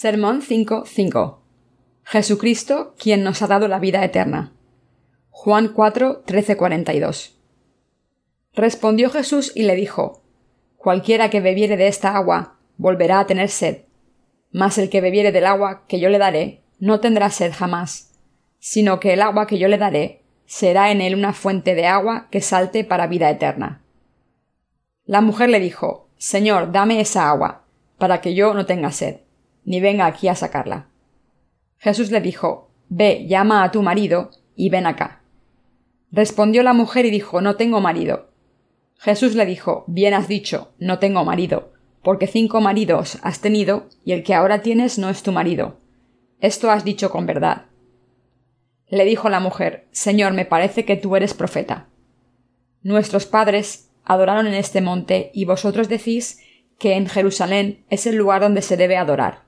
Sermón 5.5 Jesucristo, quien nos ha dado la vida eterna. Juan 4, 42. Respondió Jesús y le dijo, Cualquiera que bebiere de esta agua volverá a tener sed, mas el que bebiere del agua que yo le daré no tendrá sed jamás, sino que el agua que yo le daré será en él una fuente de agua que salte para vida eterna. La mujer le dijo, Señor, dame esa agua, para que yo no tenga sed, ni venga aquí a sacarla. Jesús le dijo, Ve, llama a tu marido, y ven acá. Respondió la mujer y dijo, No tengo marido. Jesús le dijo, Bien has dicho, no tengo marido, porque cinco maridos has tenido, y el que ahora tienes no es tu marido. Esto has dicho con verdad. Le dijo la mujer, Señor, me parece que tú eres profeta. Nuestros padres adoraron en este monte, y vosotros decís que en Jerusalén es el lugar donde se debe adorar.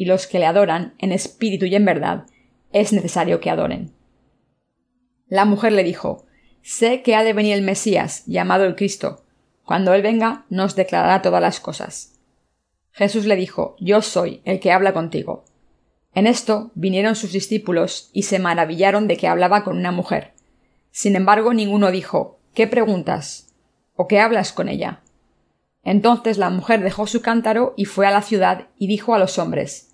y los que le adoran en espíritu y en verdad es necesario que adoren. La mujer le dijo Sé que ha de venir el Mesías, llamado el Cristo. Cuando Él venga, nos declarará todas las cosas. Jesús le dijo Yo soy el que habla contigo. En esto vinieron sus discípulos y se maravillaron de que hablaba con una mujer. Sin embargo, ninguno dijo ¿Qué preguntas? ¿O qué hablas con ella? Entonces la mujer dejó su cántaro y fue a la ciudad y dijo a los hombres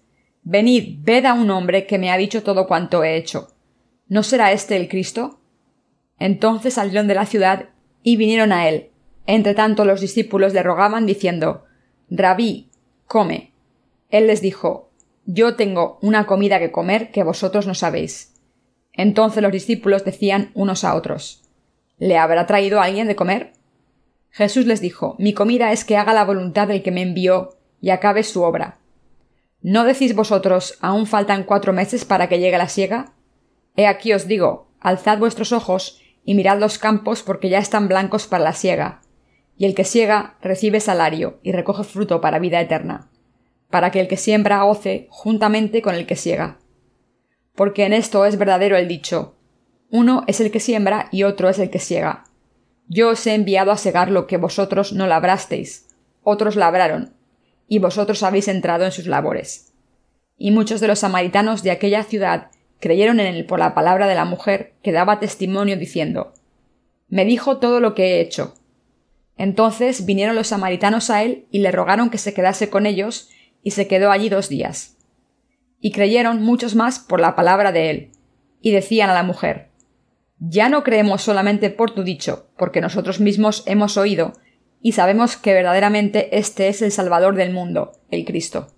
Venid, ved a un hombre que me ha dicho todo cuanto he hecho. ¿No será este el Cristo? Entonces salieron de la ciudad y vinieron a él. Entre tanto los discípulos le rogaban diciendo Rabí, come. Él les dijo Yo tengo una comida que comer que vosotros no sabéis. Entonces los discípulos decían unos a otros ¿Le habrá traído alguien de comer? Jesús les dijo Mi comida es que haga la voluntad del que me envió y acabe su obra. ¿No decís vosotros aún faltan cuatro meses para que llegue la siega? He aquí os digo, alzad vuestros ojos y mirad los campos porque ya están blancos para la siega. Y el que siega recibe salario y recoge fruto para vida eterna, para que el que siembra goce juntamente con el que siega. Porque en esto es verdadero el dicho uno es el que siembra y otro es el que siega. Yo os he enviado a segar lo que vosotros no labrasteis, otros labraron, y vosotros habéis entrado en sus labores. Y muchos de los samaritanos de aquella ciudad creyeron en él por la palabra de la mujer que daba testimonio diciendo Me dijo todo lo que he hecho. Entonces vinieron los samaritanos a él y le rogaron que se quedase con ellos, y se quedó allí dos días. Y creyeron muchos más por la palabra de él, y decían a la mujer Ya no creemos solamente por tu dicho, porque nosotros mismos hemos oído y sabemos que verdaderamente este es el Salvador del mundo, el Cristo.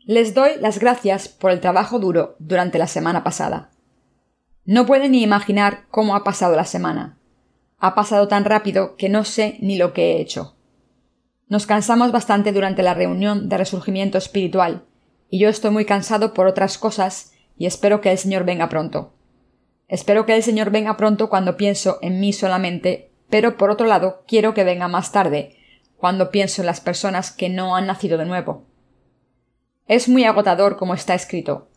Les doy las gracias por el trabajo duro durante la semana pasada. No pueden ni imaginar cómo ha pasado la semana. Ha pasado tan rápido que no sé ni lo que he hecho. Nos cansamos bastante durante la reunión de resurgimiento espiritual, y yo estoy muy cansado por otras cosas y espero que el Señor venga pronto. Espero que el Señor venga pronto cuando pienso en mí solamente pero por otro lado quiero que venga más tarde, cuando pienso en las personas que no han nacido de nuevo. Es muy agotador como está escrito.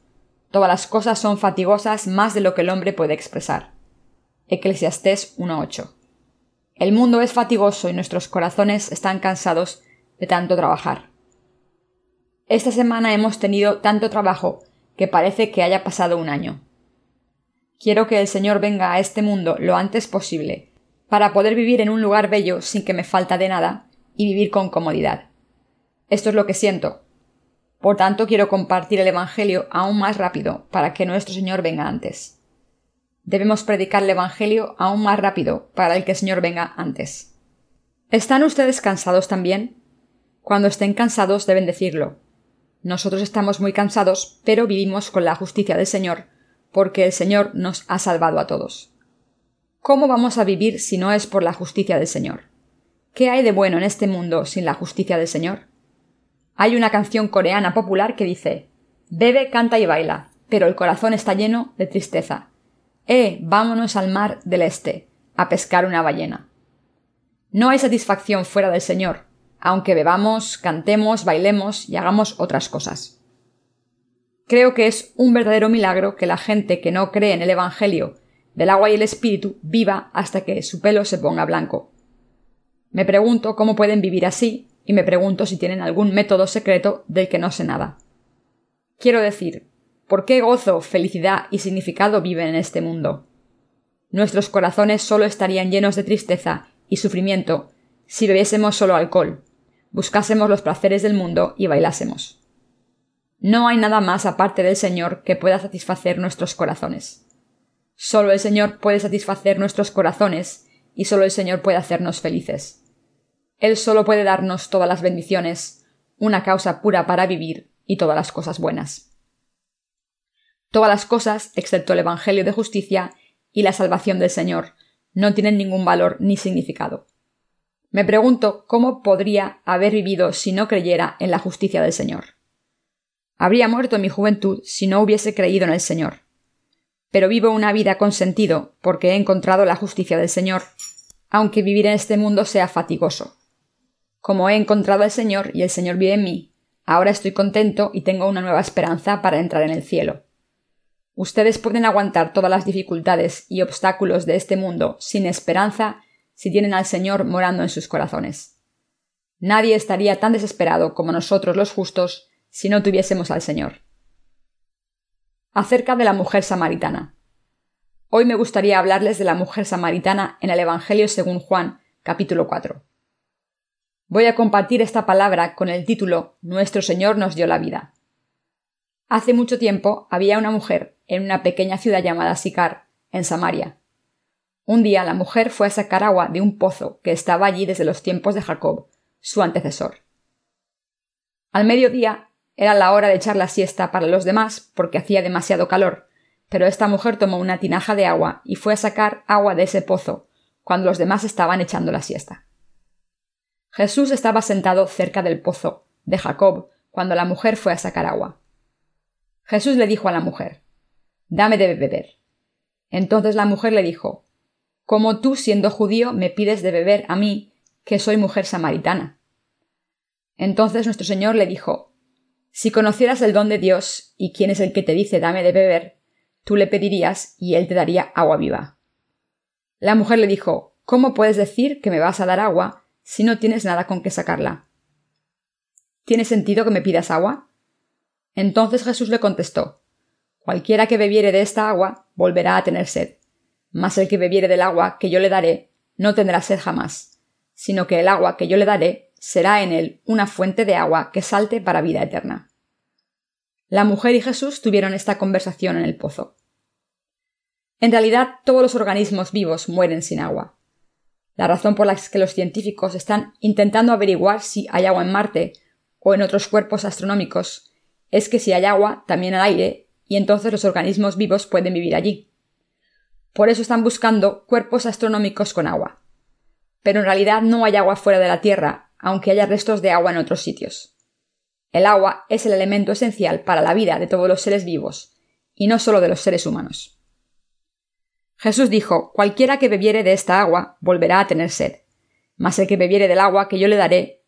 Todas las cosas son fatigosas más de lo que el hombre puede expresar. Eclesiastés 1.8. El mundo es fatigoso y nuestros corazones están cansados de tanto trabajar. Esta semana hemos tenido tanto trabajo que parece que haya pasado un año. Quiero que el Señor venga a este mundo lo antes posible para poder vivir en un lugar bello sin que me falta de nada y vivir con comodidad. Esto es lo que siento. Por tanto, quiero compartir el Evangelio aún más rápido para que nuestro Señor venga antes. Debemos predicar el Evangelio aún más rápido para el que el Señor venga antes. ¿Están ustedes cansados también? Cuando estén cansados deben decirlo. Nosotros estamos muy cansados, pero vivimos con la justicia del Señor, porque el Señor nos ha salvado a todos. ¿Cómo vamos a vivir si no es por la justicia del Señor? ¿Qué hay de bueno en este mundo sin la justicia del Señor? Hay una canción coreana popular que dice Bebe, canta y baila, pero el corazón está lleno de tristeza. Eh, vámonos al mar del este, a pescar una ballena. No hay satisfacción fuera del Señor, aunque bebamos, cantemos, bailemos y hagamos otras cosas. Creo que es un verdadero milagro que la gente que no cree en el Evangelio del agua y el Espíritu viva hasta que su pelo se ponga blanco. Me pregunto cómo pueden vivir así y me pregunto si tienen algún método secreto del que no sé nada. Quiero decir, ¿por qué gozo, felicidad y significado viven en este mundo? Nuestros corazones solo estarían llenos de tristeza y sufrimiento si bebiésemos solo alcohol, buscásemos los placeres del mundo y bailásemos. No hay nada más aparte del Señor que pueda satisfacer nuestros corazones. Solo el Señor puede satisfacer nuestros corazones y solo el Señor puede hacernos felices. Él solo puede darnos todas las bendiciones, una causa pura para vivir y todas las cosas buenas. Todas las cosas, excepto el Evangelio de justicia y la salvación del Señor, no tienen ningún valor ni significado. Me pregunto cómo podría haber vivido si no creyera en la justicia del Señor. Habría muerto en mi juventud si no hubiese creído en el Señor. Pero vivo una vida con sentido porque he encontrado la justicia del Señor, aunque vivir en este mundo sea fatigoso. Como he encontrado al Señor y el Señor vive en mí, ahora estoy contento y tengo una nueva esperanza para entrar en el cielo. Ustedes pueden aguantar todas las dificultades y obstáculos de este mundo sin esperanza si tienen al Señor morando en sus corazones. Nadie estaría tan desesperado como nosotros los justos si no tuviésemos al Señor. Acerca de la mujer samaritana. Hoy me gustaría hablarles de la mujer samaritana en el Evangelio según Juan, capítulo 4. Voy a compartir esta palabra con el título Nuestro Señor nos dio la vida. Hace mucho tiempo había una mujer en una pequeña ciudad llamada Sicar, en Samaria. Un día la mujer fue a sacar agua de un pozo que estaba allí desde los tiempos de Jacob, su antecesor. Al mediodía era la hora de echar la siesta para los demás porque hacía demasiado calor, pero esta mujer tomó una tinaja de agua y fue a sacar agua de ese pozo cuando los demás estaban echando la siesta. Jesús estaba sentado cerca del pozo de Jacob cuando la mujer fue a sacar agua. Jesús le dijo a la mujer Dame de beber. Entonces la mujer le dijo ¿Cómo tú, siendo judío, me pides de beber a mí, que soy mujer samaritana? Entonces nuestro Señor le dijo Si conocieras el don de Dios y quién es el que te dice dame de beber, tú le pedirías y él te daría agua viva. La mujer le dijo ¿Cómo puedes decir que me vas a dar agua si no tienes nada con que sacarla? ¿Tiene sentido que me pidas agua? Entonces Jesús le contestó Cualquiera que bebiere de esta agua volverá a tener sed, mas el que bebiere del agua que yo le daré no tendrá sed jamás, sino que el agua que yo le daré será en él una fuente de agua que salte para vida eterna. La mujer y Jesús tuvieron esta conversación en el pozo. En realidad, todos los organismos vivos mueren sin agua. La razón por la que los científicos están intentando averiguar si hay agua en Marte o en otros cuerpos astronómicos es que si hay agua, también hay aire, y entonces los organismos vivos pueden vivir allí. Por eso están buscando cuerpos astronómicos con agua. Pero en realidad no hay agua fuera de la Tierra, aunque haya restos de agua en otros sitios. El agua es el elemento esencial para la vida de todos los seres vivos, y no solo de los seres humanos. Jesús dijo Cualquiera que bebiere de esta agua volverá a tener sed, mas el que bebiere del agua que yo le daré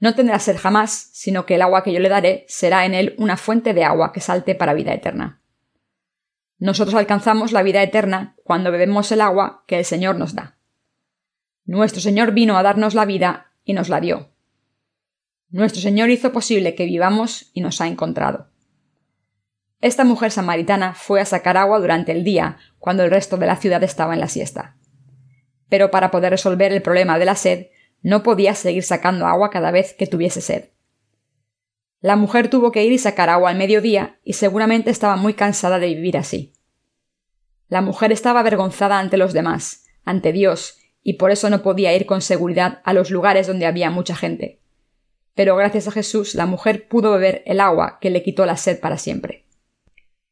no tendrá sed jamás, sino que el agua que yo le daré será en él una fuente de agua que salte para vida eterna. Nosotros alcanzamos la vida eterna cuando bebemos el agua que el Señor nos da. Nuestro Señor vino a darnos la vida y nos la dio. Nuestro Señor hizo posible que vivamos y nos ha encontrado. Esta mujer samaritana fue a sacar agua durante el día, cuando el resto de la ciudad estaba en la siesta. Pero para poder resolver el problema de la sed, no podía seguir sacando agua cada vez que tuviese sed. La mujer tuvo que ir y sacar agua al mediodía y seguramente estaba muy cansada de vivir así. La mujer estaba avergonzada ante los demás, ante Dios, y por eso no podía ir con seguridad a los lugares donde había mucha gente. Pero gracias a Jesús la mujer pudo beber el agua que le quitó la sed para siempre.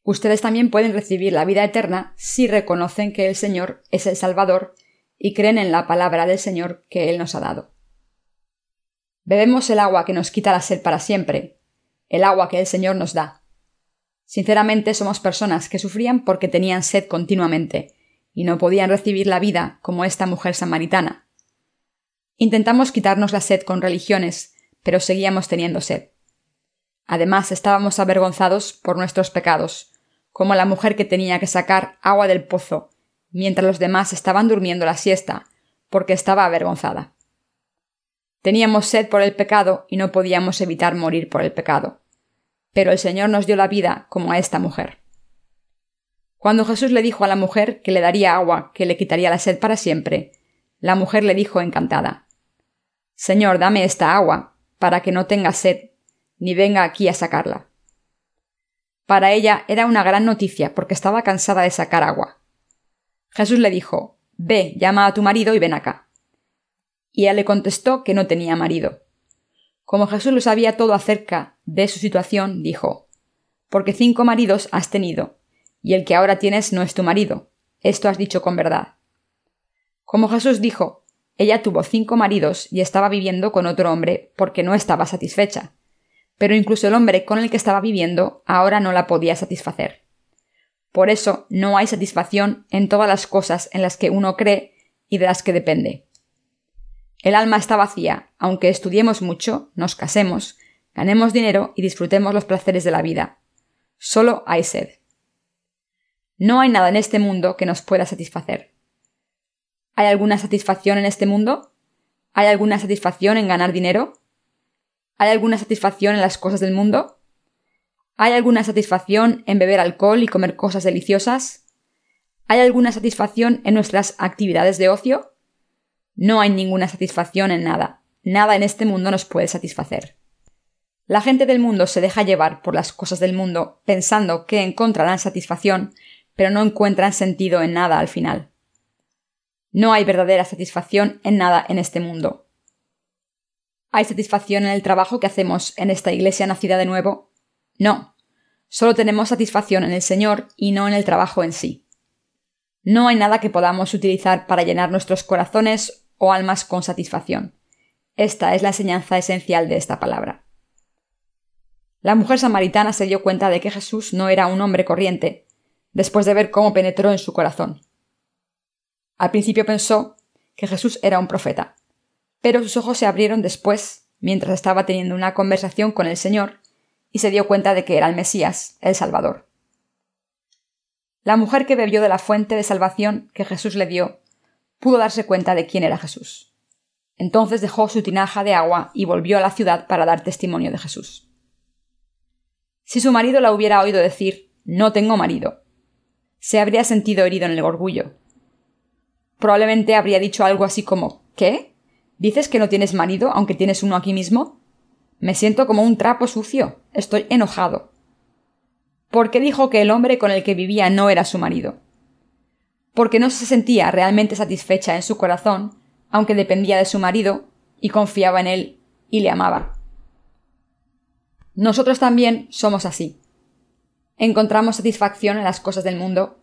Ustedes también pueden recibir la vida eterna si reconocen que el Señor es el Salvador y creen en la palabra del Señor que Él nos ha dado. Bebemos el agua que nos quita la sed para siempre, el agua que el Señor nos da. Sinceramente somos personas que sufrían porque tenían sed continuamente, y no podían recibir la vida como esta mujer samaritana. Intentamos quitarnos la sed con religiones, pero seguíamos teniendo sed. Además, estábamos avergonzados por nuestros pecados, como la mujer que tenía que sacar agua del pozo, mientras los demás estaban durmiendo la siesta, porque estaba avergonzada. Teníamos sed por el pecado y no podíamos evitar morir por el pecado. Pero el Señor nos dio la vida como a esta mujer. Cuando Jesús le dijo a la mujer que le daría agua que le quitaría la sed para siempre, la mujer le dijo encantada Señor, dame esta agua, para que no tenga sed, ni venga aquí a sacarla. Para ella era una gran noticia porque estaba cansada de sacar agua. Jesús le dijo Ve, llama a tu marido y ven acá. Y ella le contestó que no tenía marido. Como Jesús lo sabía todo acerca de su situación, dijo Porque cinco maridos has tenido, y el que ahora tienes no es tu marido. Esto has dicho con verdad. Como Jesús dijo, ella tuvo cinco maridos y estaba viviendo con otro hombre porque no estaba satisfecha. Pero incluso el hombre con el que estaba viviendo ahora no la podía satisfacer. Por eso no hay satisfacción en todas las cosas en las que uno cree y de las que depende. El alma está vacía, aunque estudiemos mucho, nos casemos, ganemos dinero y disfrutemos los placeres de la vida. Solo hay sed. No hay nada en este mundo que nos pueda satisfacer. ¿Hay alguna satisfacción en este mundo? ¿Hay alguna satisfacción en ganar dinero? ¿Hay alguna satisfacción en las cosas del mundo? ¿Hay alguna satisfacción en beber alcohol y comer cosas deliciosas? ¿Hay alguna satisfacción en nuestras actividades de ocio? No hay ninguna satisfacción en nada. Nada en este mundo nos puede satisfacer. La gente del mundo se deja llevar por las cosas del mundo pensando que encontrarán satisfacción pero no encuentran sentido en nada al final. No hay verdadera satisfacción en nada en este mundo. ¿Hay satisfacción en el trabajo que hacemos en esta iglesia nacida de nuevo? No. Solo tenemos satisfacción en el Señor y no en el trabajo en sí. No hay nada que podamos utilizar para llenar nuestros corazones o almas con satisfacción. Esta es la enseñanza esencial de esta palabra. La mujer samaritana se dio cuenta de que Jesús no era un hombre corriente, después de ver cómo penetró en su corazón. Al principio pensó que Jesús era un profeta, pero sus ojos se abrieron después, mientras estaba teniendo una conversación con el Señor, y se dio cuenta de que era el Mesías, el Salvador. La mujer que bebió de la fuente de salvación que Jesús le dio pudo darse cuenta de quién era Jesús. Entonces dejó su tinaja de agua y volvió a la ciudad para dar testimonio de Jesús. Si su marido la hubiera oído decir No tengo marido, se habría sentido herido en el orgullo. Probablemente habría dicho algo así como ¿Qué? ¿Dices que no tienes marido aunque tienes uno aquí mismo? Me siento como un trapo sucio. Estoy enojado. ¿Por qué dijo que el hombre con el que vivía no era su marido? Porque no se sentía realmente satisfecha en su corazón, aunque dependía de su marido, y confiaba en él y le amaba. Nosotros también somos así encontramos satisfacción en las cosas del mundo.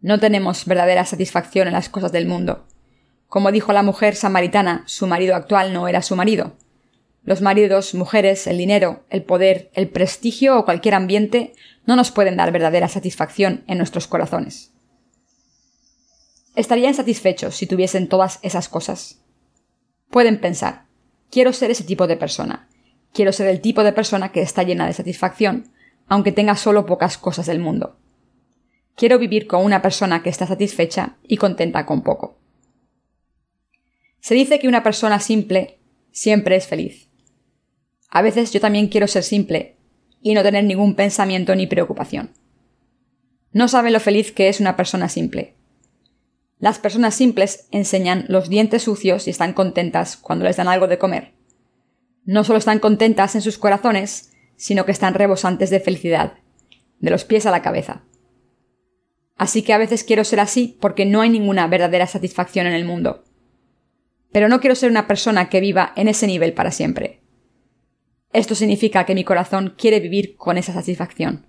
No tenemos verdadera satisfacción en las cosas del mundo. Como dijo la mujer samaritana, su marido actual no era su marido. Los maridos, mujeres, el dinero, el poder, el prestigio o cualquier ambiente no nos pueden dar verdadera satisfacción en nuestros corazones. Estarían satisfechos si tuviesen todas esas cosas. Pueden pensar, quiero ser ese tipo de persona, quiero ser el tipo de persona que está llena de satisfacción, aunque tenga solo pocas cosas del mundo. Quiero vivir con una persona que está satisfecha y contenta con poco. Se dice que una persona simple siempre es feliz. A veces yo también quiero ser simple y no tener ningún pensamiento ni preocupación. No saben lo feliz que es una persona simple. Las personas simples enseñan los dientes sucios y están contentas cuando les dan algo de comer. No solo están contentas en sus corazones, sino que están rebosantes de felicidad, de los pies a la cabeza. Así que a veces quiero ser así porque no hay ninguna verdadera satisfacción en el mundo. Pero no quiero ser una persona que viva en ese nivel para siempre. Esto significa que mi corazón quiere vivir con esa satisfacción.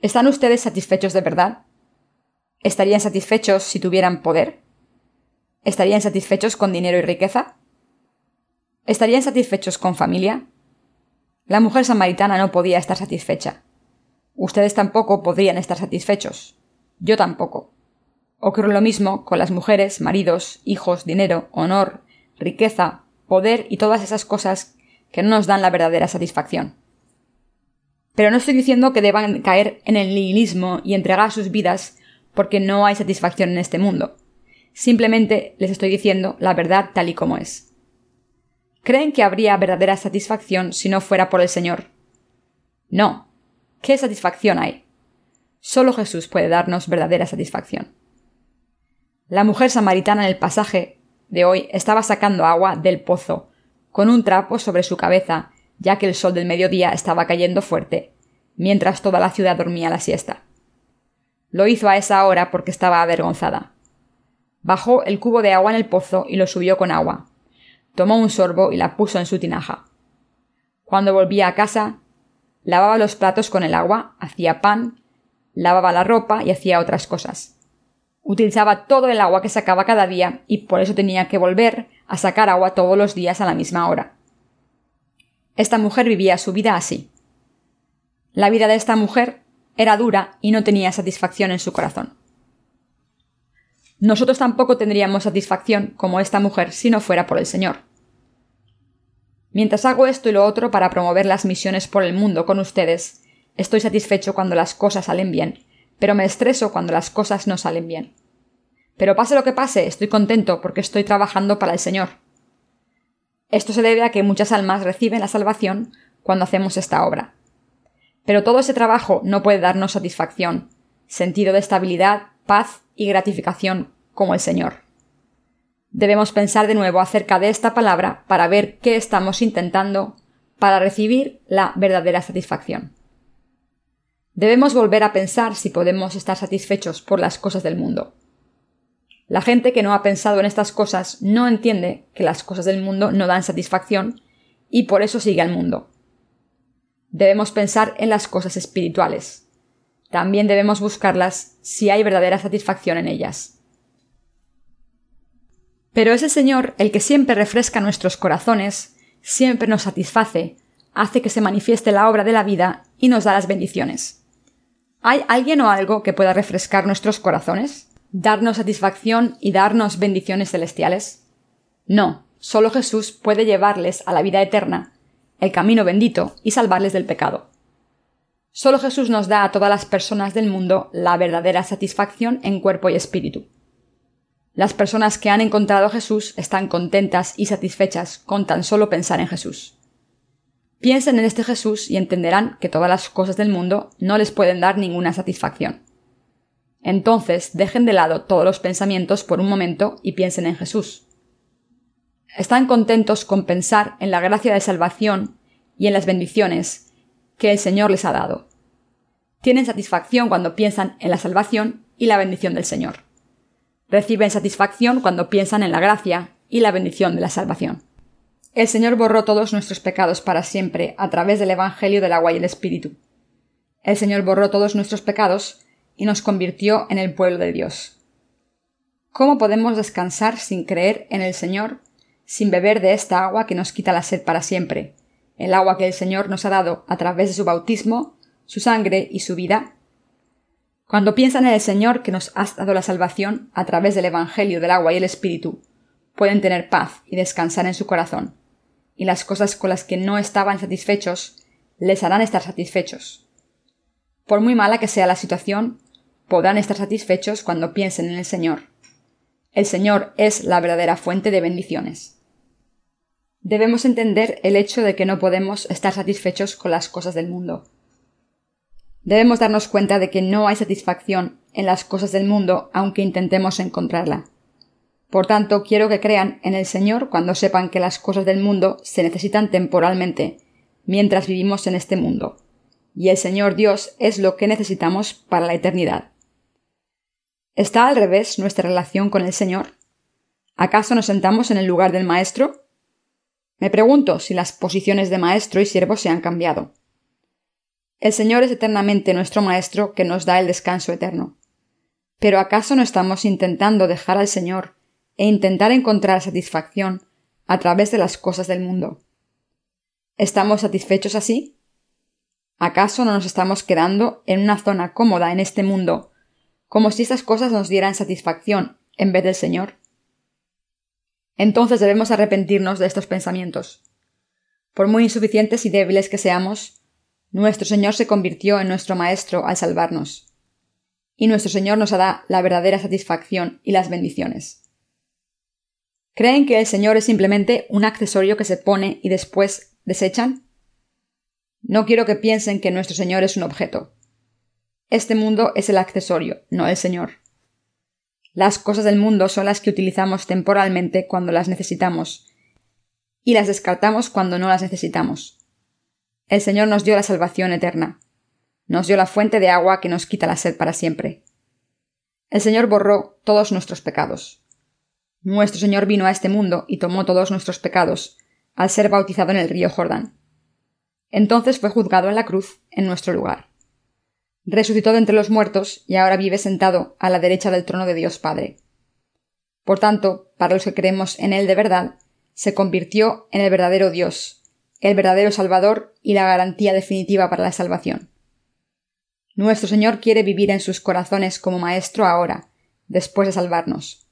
¿Están ustedes satisfechos de verdad? ¿Estarían satisfechos si tuvieran poder? ¿Estarían satisfechos con dinero y riqueza? ¿Estarían satisfechos con familia? La mujer samaritana no podía estar satisfecha. Ustedes tampoco podrían estar satisfechos. Yo tampoco. Ocurre lo mismo con las mujeres, maridos, hijos, dinero, honor, riqueza, poder y todas esas cosas que no nos dan la verdadera satisfacción. Pero no estoy diciendo que deban caer en el nihilismo y entregar sus vidas porque no hay satisfacción en este mundo. Simplemente les estoy diciendo la verdad tal y como es. ¿Creen que habría verdadera satisfacción si no fuera por el Señor? No. ¿Qué satisfacción hay? Solo Jesús puede darnos verdadera satisfacción. La mujer samaritana en el pasaje de hoy estaba sacando agua del pozo, con un trapo sobre su cabeza, ya que el sol del mediodía estaba cayendo fuerte, mientras toda la ciudad dormía la siesta. Lo hizo a esa hora porque estaba avergonzada. Bajó el cubo de agua en el pozo y lo subió con agua. Tomó un sorbo y la puso en su tinaja. Cuando volvía a casa, lavaba los platos con el agua, hacía pan, lavaba la ropa y hacía otras cosas. Utilizaba todo el agua que sacaba cada día y por eso tenía que volver a sacar agua todos los días a la misma hora. Esta mujer vivía su vida así. La vida de esta mujer era dura y no tenía satisfacción en su corazón. Nosotros tampoco tendríamos satisfacción como esta mujer si no fuera por el Señor. Mientras hago esto y lo otro para promover las misiones por el mundo con ustedes, estoy satisfecho cuando las cosas salen bien pero me estreso cuando las cosas no salen bien. Pero pase lo que pase, estoy contento porque estoy trabajando para el Señor. Esto se debe a que muchas almas reciben la salvación cuando hacemos esta obra. Pero todo ese trabajo no puede darnos satisfacción, sentido de estabilidad, paz y gratificación como el Señor. Debemos pensar de nuevo acerca de esta palabra para ver qué estamos intentando para recibir la verdadera satisfacción. Debemos volver a pensar si podemos estar satisfechos por las cosas del mundo. La gente que no ha pensado en estas cosas no entiende que las cosas del mundo no dan satisfacción y por eso sigue al mundo. Debemos pensar en las cosas espirituales. También debemos buscarlas si hay verdadera satisfacción en ellas. Pero es el Señor el que siempre refresca nuestros corazones, siempre nos satisface, hace que se manifieste la obra de la vida y nos da las bendiciones. ¿Hay alguien o algo que pueda refrescar nuestros corazones? ¿Darnos satisfacción y darnos bendiciones celestiales? No, solo Jesús puede llevarles a la vida eterna, el camino bendito, y salvarles del pecado. Solo Jesús nos da a todas las personas del mundo la verdadera satisfacción en cuerpo y espíritu. Las personas que han encontrado a Jesús están contentas y satisfechas con tan solo pensar en Jesús. Piensen en este Jesús y entenderán que todas las cosas del mundo no les pueden dar ninguna satisfacción. Entonces dejen de lado todos los pensamientos por un momento y piensen en Jesús. Están contentos con pensar en la gracia de salvación y en las bendiciones que el Señor les ha dado. Tienen satisfacción cuando piensan en la salvación y la bendición del Señor. Reciben satisfacción cuando piensan en la gracia y la bendición de la salvación. El Señor borró todos nuestros pecados para siempre a través del Evangelio del agua y el Espíritu. El Señor borró todos nuestros pecados y nos convirtió en el pueblo de Dios. ¿Cómo podemos descansar sin creer en el Señor, sin beber de esta agua que nos quita la sed para siempre, el agua que el Señor nos ha dado a través de su bautismo, su sangre y su vida? Cuando piensan en el Señor que nos ha dado la salvación a través del Evangelio del agua y el Espíritu, pueden tener paz y descansar en su corazón y las cosas con las que no estaban satisfechos les harán estar satisfechos. Por muy mala que sea la situación, podrán estar satisfechos cuando piensen en el Señor. El Señor es la verdadera fuente de bendiciones. Debemos entender el hecho de que no podemos estar satisfechos con las cosas del mundo. Debemos darnos cuenta de que no hay satisfacción en las cosas del mundo aunque intentemos encontrarla. Por tanto, quiero que crean en el Señor cuando sepan que las cosas del mundo se necesitan temporalmente, mientras vivimos en este mundo. Y el Señor Dios es lo que necesitamos para la eternidad. ¿Está al revés nuestra relación con el Señor? ¿Acaso nos sentamos en el lugar del Maestro? Me pregunto si las posiciones de Maestro y siervo se han cambiado. El Señor es eternamente nuestro Maestro que nos da el descanso eterno. Pero ¿acaso no estamos intentando dejar al Señor e intentar encontrar satisfacción a través de las cosas del mundo. ¿Estamos satisfechos así? ¿Acaso no nos estamos quedando en una zona cómoda en este mundo, como si estas cosas nos dieran satisfacción en vez del Señor? Entonces debemos arrepentirnos de estos pensamientos. Por muy insuficientes y débiles que seamos, nuestro Señor se convirtió en nuestro Maestro al salvarnos. Y nuestro Señor nos da la verdadera satisfacción y las bendiciones. ¿Creen que el Señor es simplemente un accesorio que se pone y después desechan? No quiero que piensen que nuestro Señor es un objeto. Este mundo es el accesorio, no el Señor. Las cosas del mundo son las que utilizamos temporalmente cuando las necesitamos, y las descartamos cuando no las necesitamos. El Señor nos dio la salvación eterna. Nos dio la fuente de agua que nos quita la sed para siempre. El Señor borró todos nuestros pecados. Nuestro Señor vino a este mundo y tomó todos nuestros pecados, al ser bautizado en el río Jordán. Entonces fue juzgado en la cruz en nuestro lugar. Resucitó de entre los muertos y ahora vive sentado a la derecha del trono de Dios Padre. Por tanto, para los que creemos en Él de verdad, se convirtió en el verdadero Dios, el verdadero Salvador y la garantía definitiva para la salvación. Nuestro Señor quiere vivir en sus corazones como Maestro ahora, después de salvarnos.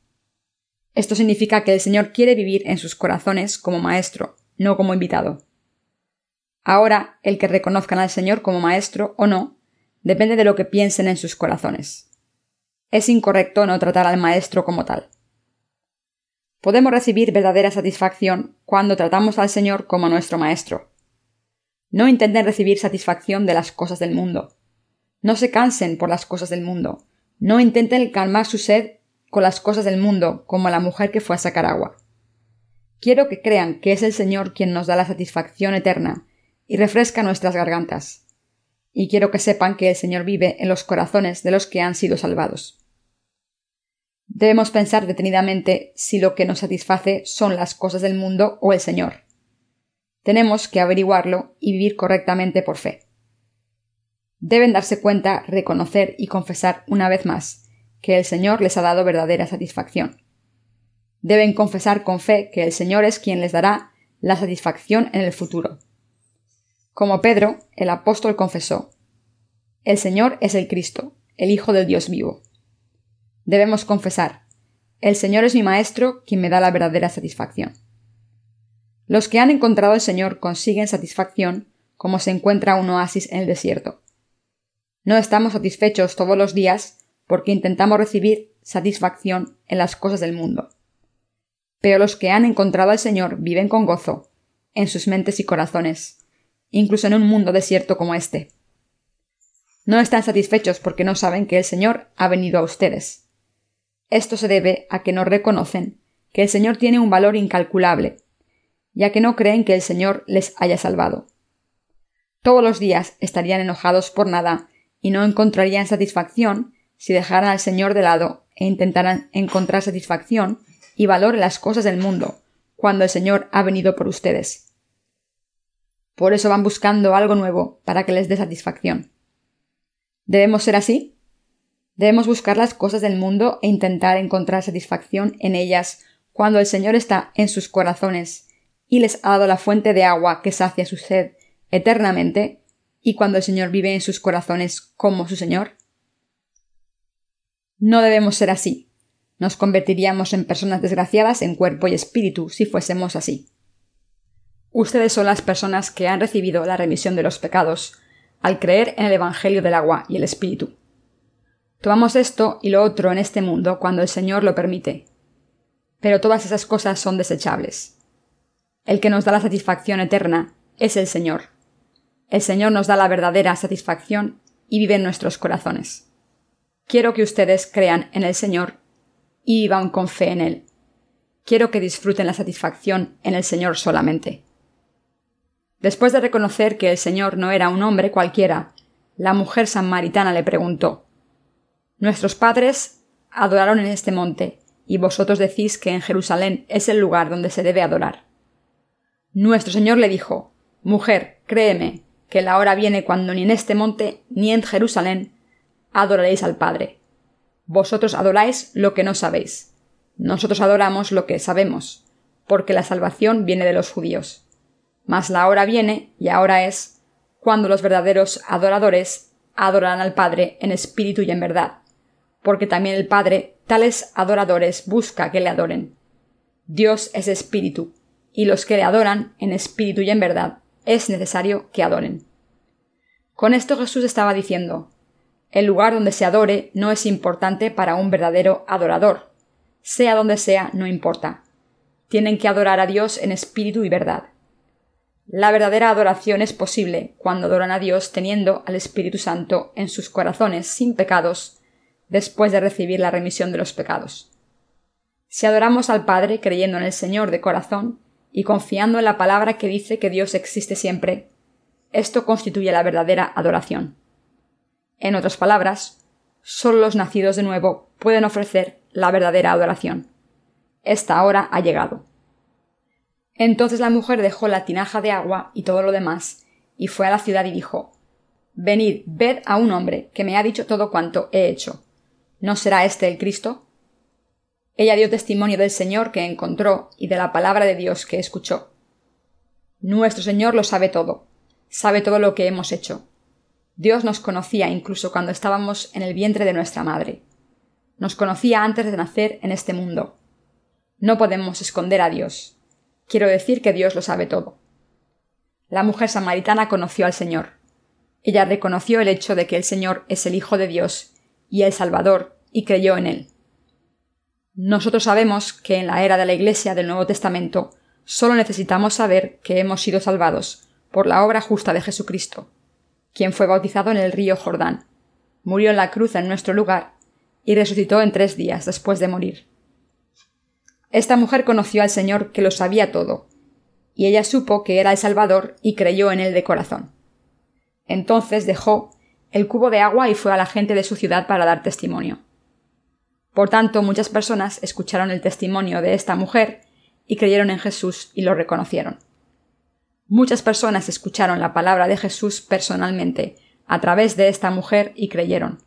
Esto significa que el Señor quiere vivir en sus corazones como Maestro, no como invitado. Ahora, el que reconozcan al Señor como Maestro o no, depende de lo que piensen en sus corazones. Es incorrecto no tratar al Maestro como tal. Podemos recibir verdadera satisfacción cuando tratamos al Señor como nuestro Maestro. No intenten recibir satisfacción de las cosas del mundo. No se cansen por las cosas del mundo. No intenten calmar su sed con las cosas del mundo, como la mujer que fue a sacar agua. Quiero que crean que es el Señor quien nos da la satisfacción eterna y refresca nuestras gargantas. Y quiero que sepan que el Señor vive en los corazones de los que han sido salvados. Debemos pensar detenidamente si lo que nos satisface son las cosas del mundo o el Señor. Tenemos que averiguarlo y vivir correctamente por fe. Deben darse cuenta, reconocer y confesar una vez más que el Señor les ha dado verdadera satisfacción. Deben confesar con fe que el Señor es quien les dará la satisfacción en el futuro. Como Pedro, el apóstol confesó, El Señor es el Cristo, el Hijo del Dios vivo debemos confesar, el Señor es mi Maestro quien me da la verdadera satisfacción. Los que han encontrado al Señor consiguen satisfacción como se encuentra un oasis en el desierto. No estamos satisfechos todos los días porque intentamos recibir satisfacción en las cosas del mundo. Pero los que han encontrado al Señor viven con gozo en sus mentes y corazones, incluso en un mundo desierto como este. No están satisfechos porque no saben que el Señor ha venido a ustedes. Esto se debe a que no reconocen que el Señor tiene un valor incalculable, ya que no creen que el Señor les haya salvado. Todos los días estarían enojados por nada y no encontrarían satisfacción si dejaran al Señor de lado e intentaran encontrar satisfacción y valor en las cosas del mundo, cuando el Señor ha venido por ustedes. Por eso van buscando algo nuevo para que les dé satisfacción. ¿Debemos ser así? Debemos buscar las cosas del mundo e intentar encontrar satisfacción en ellas cuando el Señor está en sus corazones y les ha dado la fuente de agua que sacia su sed eternamente y cuando el Señor vive en sus corazones como su Señor. No debemos ser así. Nos convertiríamos en personas desgraciadas en cuerpo y espíritu si fuésemos así. Ustedes son las personas que han recibido la remisión de los pecados al creer en el Evangelio del agua y el Espíritu. Tomamos esto y lo otro en este mundo cuando el Señor lo permite. Pero todas esas cosas son desechables. El que nos da la satisfacción eterna es el Señor. El Señor nos da la verdadera satisfacción y vive en nuestros corazones. Quiero que ustedes crean en el Señor y vivan con fe en Él. Quiero que disfruten la satisfacción en el Señor solamente. Después de reconocer que el Señor no era un hombre cualquiera, la mujer samaritana le preguntó Nuestros padres adoraron en este monte, y vosotros decís que en Jerusalén es el lugar donde se debe adorar. Nuestro Señor le dijo Mujer, créeme, que la hora viene cuando ni en este monte ni en Jerusalén adoraréis al Padre. Vosotros adoráis lo que no sabéis. Nosotros adoramos lo que sabemos, porque la salvación viene de los judíos. Mas la hora viene, y ahora es, cuando los verdaderos adoradores adoran al Padre en espíritu y en verdad, porque también el Padre tales adoradores busca que le adoren. Dios es espíritu, y los que le adoran en espíritu y en verdad es necesario que adoren. Con esto Jesús estaba diciendo el lugar donde se adore no es importante para un verdadero adorador. Sea donde sea, no importa. Tienen que adorar a Dios en espíritu y verdad. La verdadera adoración es posible cuando adoran a Dios teniendo al Espíritu Santo en sus corazones sin pecados, después de recibir la remisión de los pecados. Si adoramos al Padre creyendo en el Señor de corazón y confiando en la palabra que dice que Dios existe siempre, esto constituye la verdadera adoración. En otras palabras, solo los nacidos de nuevo pueden ofrecer la verdadera adoración. Esta hora ha llegado. Entonces la mujer dejó la tinaja de agua y todo lo demás, y fue a la ciudad y dijo Venid, ved a un hombre que me ha dicho todo cuanto he hecho. ¿No será este el Cristo? Ella dio testimonio del Señor que encontró y de la palabra de Dios que escuchó. Nuestro Señor lo sabe todo, sabe todo lo que hemos hecho. Dios nos conocía incluso cuando estábamos en el vientre de nuestra madre. Nos conocía antes de nacer en este mundo. No podemos esconder a Dios. Quiero decir que Dios lo sabe todo. La mujer samaritana conoció al Señor. Ella reconoció el hecho de que el Señor es el Hijo de Dios y el Salvador, y creyó en él. Nosotros sabemos que en la era de la Iglesia del Nuevo Testamento solo necesitamos saber que hemos sido salvados por la obra justa de Jesucristo, quien fue bautizado en el río Jordán, murió en la cruz en nuestro lugar y resucitó en tres días después de morir. Esta mujer conoció al Señor que lo sabía todo, y ella supo que era el Salvador y creyó en él de corazón. Entonces dejó el cubo de agua y fue a la gente de su ciudad para dar testimonio. Por tanto, muchas personas escucharon el testimonio de esta mujer y creyeron en Jesús y lo reconocieron. Muchas personas escucharon la palabra de Jesús personalmente a través de esta mujer y creyeron.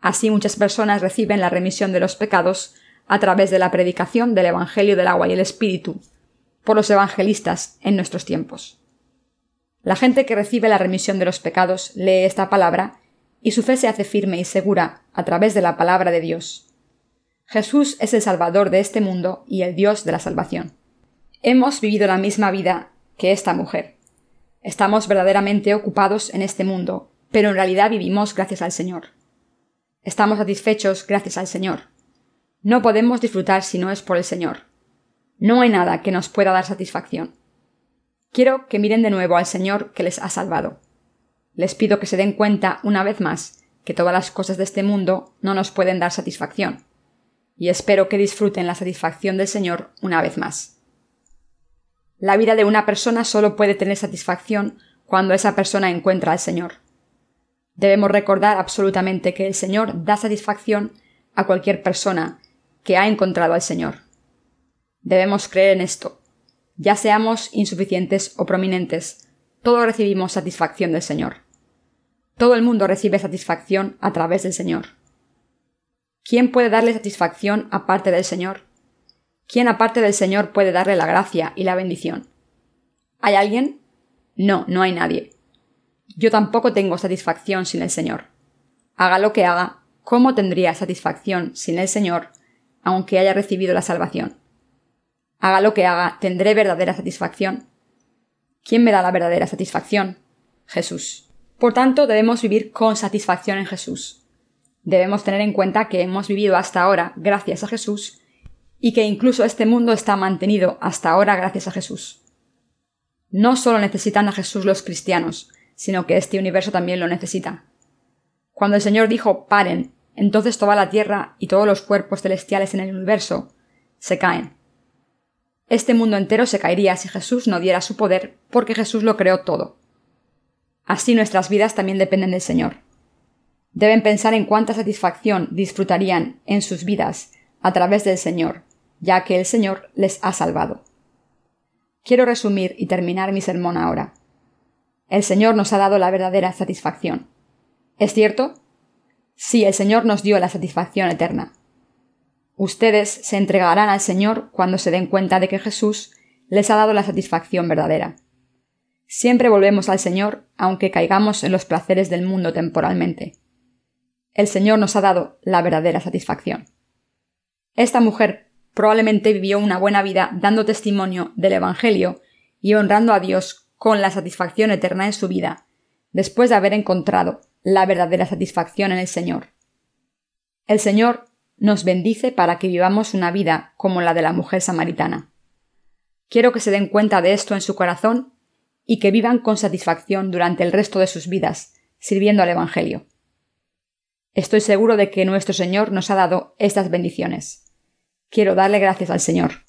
Así muchas personas reciben la remisión de los pecados a través de la predicación del Evangelio del agua y el Espíritu por los evangelistas en nuestros tiempos. La gente que recibe la remisión de los pecados lee esta palabra y su fe se hace firme y segura a través de la palabra de Dios. Jesús es el Salvador de este mundo y el Dios de la salvación. Hemos vivido la misma vida que esta mujer. Estamos verdaderamente ocupados en este mundo, pero en realidad vivimos gracias al Señor. Estamos satisfechos gracias al Señor. No podemos disfrutar si no es por el Señor. No hay nada que nos pueda dar satisfacción. Quiero que miren de nuevo al Señor que les ha salvado. Les pido que se den cuenta una vez más que todas las cosas de este mundo no nos pueden dar satisfacción. Y espero que disfruten la satisfacción del Señor una vez más. La vida de una persona solo puede tener satisfacción cuando esa persona encuentra al Señor. Debemos recordar absolutamente que el Señor da satisfacción a cualquier persona que ha encontrado al Señor. Debemos creer en esto. Ya seamos insuficientes o prominentes, todos recibimos satisfacción del Señor. Todo el mundo recibe satisfacción a través del Señor. ¿Quién puede darle satisfacción aparte del Señor? ¿Quién aparte del Señor puede darle la gracia y la bendición? ¿Hay alguien? No, no hay nadie. Yo tampoco tengo satisfacción sin el Señor. Haga lo que haga, ¿cómo tendría satisfacción sin el Señor aunque haya recibido la salvación. Haga lo que haga, tendré verdadera satisfacción. ¿Quién me da la verdadera satisfacción? Jesús. Por tanto, debemos vivir con satisfacción en Jesús. Debemos tener en cuenta que hemos vivido hasta ahora gracias a Jesús y que incluso este mundo está mantenido hasta ahora gracias a Jesús. No solo necesitan a Jesús los cristianos, sino que este universo también lo necesita. Cuando el Señor dijo paren entonces toda la Tierra y todos los cuerpos celestiales en el universo se caen. Este mundo entero se caería si Jesús no diera su poder, porque Jesús lo creó todo. Así nuestras vidas también dependen del Señor. Deben pensar en cuánta satisfacción disfrutarían en sus vidas a través del Señor, ya que el Señor les ha salvado. Quiero resumir y terminar mi sermón ahora. El Señor nos ha dado la verdadera satisfacción. ¿Es cierto? Sí, el Señor nos dio la satisfacción eterna. Ustedes se entregarán al Señor cuando se den cuenta de que Jesús les ha dado la satisfacción verdadera. Siempre volvemos al Señor, aunque caigamos en los placeres del mundo temporalmente. El Señor nos ha dado la verdadera satisfacción. Esta mujer probablemente vivió una buena vida dando testimonio del Evangelio y honrando a Dios con la satisfacción eterna en su vida, después de haber encontrado la verdadera satisfacción en el Señor. El Señor nos bendice para que vivamos una vida como la de la mujer samaritana. Quiero que se den cuenta de esto en su corazón y que vivan con satisfacción durante el resto de sus vidas, sirviendo al Evangelio. Estoy seguro de que nuestro Señor nos ha dado estas bendiciones. Quiero darle gracias al Señor.